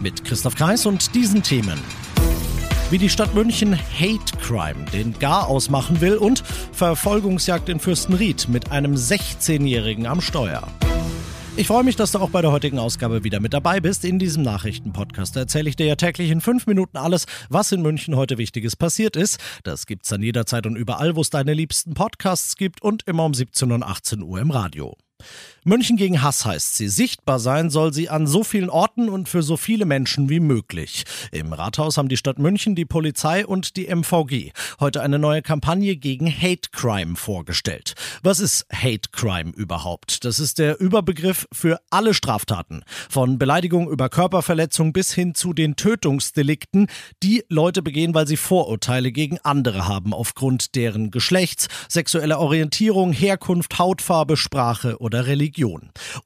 Mit Christoph Kreis und diesen Themen. Wie die Stadt München Hate Crime den Gar ausmachen will und Verfolgungsjagd in Fürstenried mit einem 16-Jährigen am Steuer. Ich freue mich, dass du auch bei der heutigen Ausgabe wieder mit dabei bist. In diesem Nachrichtenpodcast erzähle ich dir ja täglich in fünf Minuten alles, was in München heute Wichtiges passiert ist. Das gibt's dann jederzeit und überall, wo es deine liebsten Podcasts gibt und immer um 17 und 18 Uhr im Radio. München gegen Hass heißt sie. Sichtbar sein soll sie an so vielen Orten und für so viele Menschen wie möglich. Im Rathaus haben die Stadt München, die Polizei und die MVG heute eine neue Kampagne gegen Hate Crime vorgestellt. Was ist Hate Crime überhaupt? Das ist der Überbegriff für alle Straftaten. Von Beleidigung über Körperverletzung bis hin zu den Tötungsdelikten, die Leute begehen, weil sie Vorurteile gegen andere haben aufgrund deren Geschlechts, sexueller Orientierung, Herkunft, Hautfarbe, Sprache oder Religion.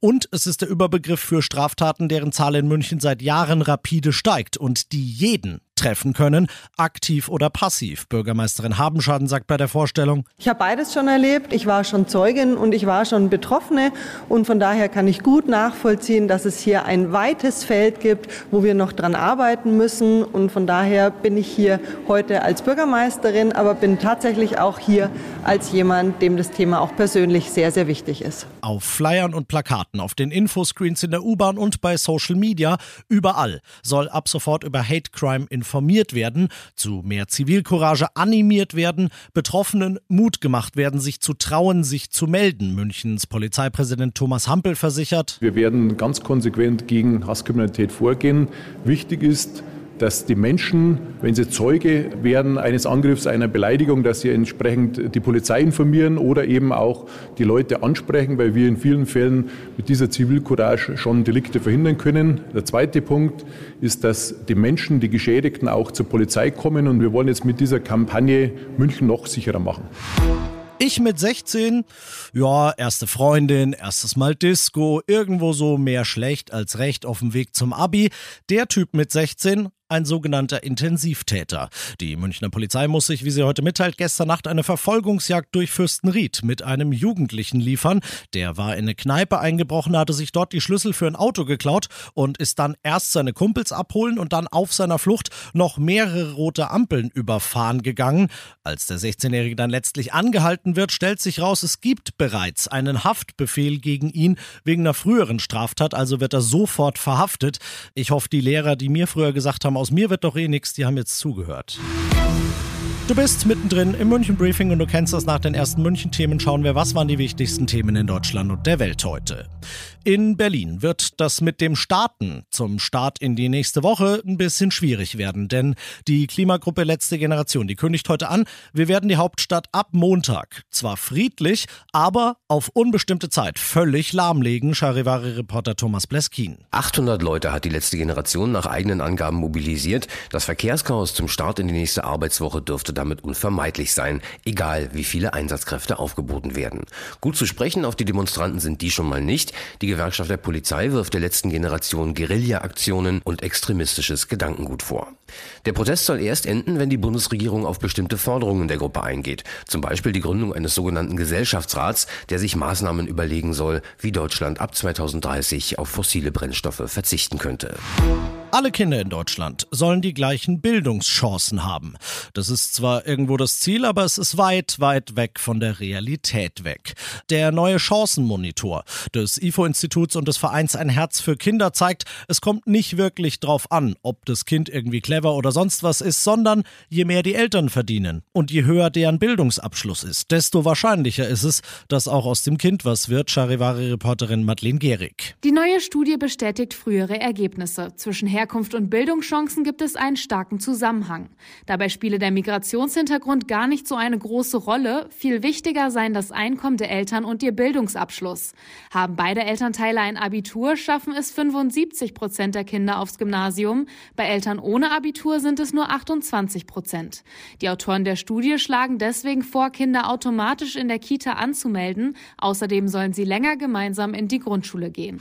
Und es ist der Überbegriff für Straftaten, deren Zahl in München seit Jahren rapide steigt und die jeden treffen können, aktiv oder passiv. Bürgermeisterin Habenschaden sagt bei der Vorstellung. Ich habe beides schon erlebt. Ich war schon Zeugin und ich war schon Betroffene. Und von daher kann ich gut nachvollziehen, dass es hier ein weites Feld gibt, wo wir noch dran arbeiten müssen. Und von daher bin ich hier heute als Bürgermeisterin, aber bin tatsächlich auch hier als jemand, dem das Thema auch persönlich sehr, sehr wichtig ist. Auf Flyern und Plakaten, auf den Infoscreens in der U-Bahn und bei Social Media, überall soll ab sofort über Hate Crime informiert informiert werden, zu mehr Zivilcourage animiert werden, Betroffenen Mut gemacht werden, sich zu trauen, sich zu melden. Münchens Polizeipräsident Thomas Hampel versichert. Wir werden ganz konsequent gegen Hasskriminalität vorgehen. Wichtig ist, dass die Menschen, wenn sie Zeuge werden eines Angriffs, einer Beleidigung, dass sie entsprechend die Polizei informieren oder eben auch die Leute ansprechen, weil wir in vielen Fällen mit dieser Zivilcourage schon Delikte verhindern können. Der zweite Punkt ist, dass die Menschen, die Geschädigten auch zur Polizei kommen und wir wollen jetzt mit dieser Kampagne München noch sicherer machen. Ich mit 16, ja, erste Freundin, erstes Mal Disco, irgendwo so mehr schlecht als recht auf dem Weg zum Abi. Der Typ mit 16 ein sogenannter Intensivtäter. Die Münchner Polizei muss sich, wie sie heute mitteilt, gestern Nacht eine Verfolgungsjagd durch Fürstenried mit einem Jugendlichen liefern. Der war in eine Kneipe eingebrochen, hatte sich dort die Schlüssel für ein Auto geklaut und ist dann erst seine Kumpels abholen und dann auf seiner Flucht noch mehrere rote Ampeln überfahren gegangen. Als der 16-Jährige dann letztlich angehalten wird, stellt sich raus, es gibt bereits einen Haftbefehl gegen ihn wegen einer früheren Straftat, also wird er sofort verhaftet. Ich hoffe, die Lehrer, die mir früher gesagt haben, aus mir wird doch eh nichts, die haben jetzt zugehört. Du bist mittendrin im München Briefing und du kennst das nach den ersten München Themen. Schauen wir, was waren die wichtigsten Themen in Deutschland und der Welt heute. In Berlin wird das mit dem Starten zum Start in die nächste Woche ein bisschen schwierig werden, denn die Klimagruppe Letzte Generation, die kündigt heute an, wir werden die Hauptstadt ab Montag zwar friedlich, aber auf unbestimmte Zeit völlig lahmlegen, Charivari-Reporter Thomas Bleskin. 800 Leute hat die Letzte Generation nach eigenen Angaben mobilisiert. Das Verkehrschaos zum Start in die nächste Arbeitswoche dürfte damit unvermeidlich sein, egal wie viele Einsatzkräfte aufgeboten werden. Gut zu sprechen auf die Demonstranten sind die schon mal nicht. Die Gewerkschaft der Polizei wirft der letzten Generation Guerilla-Aktionen und extremistisches Gedankengut vor. Der Protest soll erst enden, wenn die Bundesregierung auf bestimmte Forderungen der Gruppe eingeht. Zum Beispiel die Gründung eines sogenannten Gesellschaftsrats, der sich Maßnahmen überlegen soll, wie Deutschland ab 2030 auf fossile Brennstoffe verzichten könnte. Alle Kinder in Deutschland sollen die gleichen Bildungschancen haben. Das ist zwar irgendwo das Ziel, aber es ist weit, weit weg von der Realität weg. Der neue Chancenmonitor des IFO-Instituts und des Vereins Ein Herz für Kinder zeigt, es kommt nicht wirklich drauf an, ob das Kind irgendwie clever oder sonst was ist, sondern je mehr die Eltern verdienen und je höher deren Bildungsabschluss ist, desto wahrscheinlicher ist es, dass auch aus dem Kind was wird, Charivari-Reporterin Madeleine Gehrig. Die neue Studie bestätigt frühere Ergebnisse. Zwischen Herkunft und Bildungschancen gibt es einen starken Zusammenhang. Dabei spiele der Migrationshintergrund gar nicht so eine große Rolle. Viel wichtiger seien das Einkommen der Eltern und ihr Bildungsabschluss. Haben beide Elternteile ein Abitur, schaffen es 75 Prozent der Kinder aufs Gymnasium. Bei Eltern ohne Abitur sind es nur 28 Prozent. Die Autoren der Studie schlagen deswegen vor, Kinder automatisch in der Kita anzumelden. Außerdem sollen sie länger gemeinsam in die Grundschule gehen.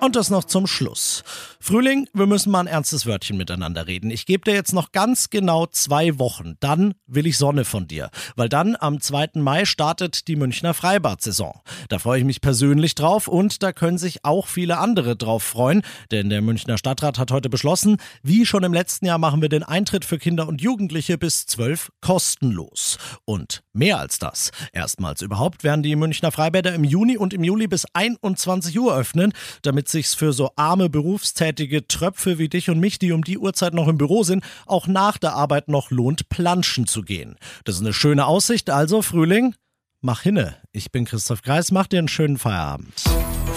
Und das noch zum Schluss. Frühling, wir müssen mal ein ernstes Wörtchen miteinander reden. Ich gebe dir jetzt noch ganz genau zwei Wochen. Dann will ich Sonne von dir. Weil dann am 2. Mai startet die Münchner Freibad-Saison. Da freue ich mich persönlich drauf und da können sich auch viele andere drauf freuen. Denn der Münchner Stadtrat hat heute beschlossen, wie schon im letzten Jahr machen wir den Eintritt für Kinder und Jugendliche bis 12 kostenlos. Und mehr als das. Erstmals überhaupt werden die Münchner Freibäder im Juni und im Juli bis 21 Uhr öffnen, damit sich's für so arme berufstätige Tröpfe wie dich und mich, die um die Uhrzeit noch im Büro sind, auch nach der Arbeit noch lohnt, planschen zu gehen. Das ist eine schöne Aussicht, also Frühling, mach hinne. Ich bin Christoph Kreis, mach dir einen schönen Feierabend.